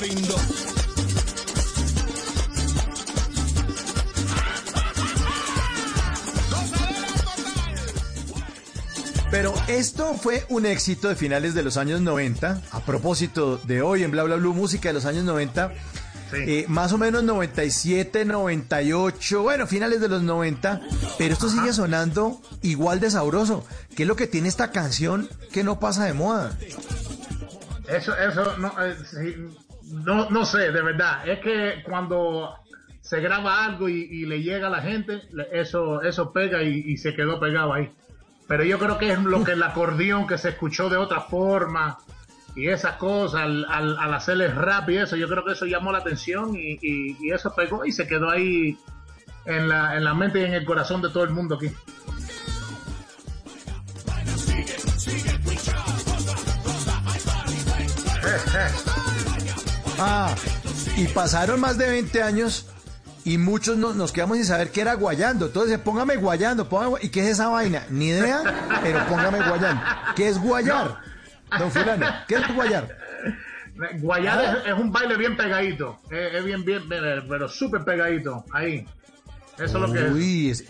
brindo. Pero esto fue un éxito de finales de los años 90. A propósito de hoy en Bla Bla Blue, música de los años 90. Eh, más o menos 97, 98, bueno, finales de los 90, pero esto sigue sonando igual de sabroso. ¿Qué es lo que tiene esta canción que no pasa de moda? Eso, eso, no, eh, no, no sé, de verdad. Es que cuando se graba algo y, le llega a la gente, eso, eso pega y, se quedó pegado ahí. Pero yo creo que es lo que el acordeón que se escuchó de otra forma y esas cosas al, al, hacerle rap y eso, yo creo que eso llamó la atención y, y, eso pegó y se quedó ahí en la, en la mente y en el corazón de todo el mundo aquí. Ah, y pasaron más de 20 años y muchos nos quedamos sin saber qué era guayando. Entonces, póngame guayando, póngame, ¿y qué es esa vaina? Ni idea, pero póngame guayando. ¿Qué es guayar? Don Fulano, ¿qué es guayar? Guayar es, un baile bien pegadito, es, bien, bien, pero súper pegadito, ahí. Eso es lo que Uy, es.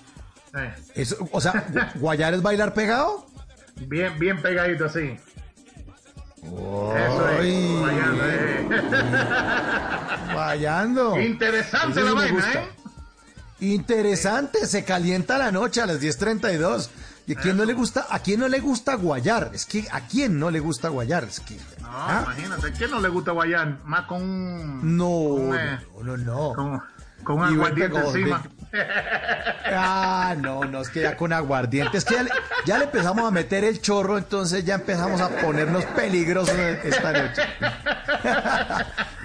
Eso, o sea, ¿guayar es bailar pegado? Bien, bien pegadito, sí. Eso es, guayando. Eh. Guayando. Interesante la vaina, ¿eh? Interesante, se calienta la noche a las 10.32. ¿Y a quién no le gusta, a quién no le gusta guayar? Es que a quién no le gusta guayar, es que. No, ¿ah? imagínate, ¿a quién no le gusta guayar? Más con No, eh, no, no, no. Con, con aguardiente encima. Ah, no, no, es que ya con aguardiente, es que ya le, empezamos a meter el chorro, entonces ya empezamos a ponernos peligrosos esta noche.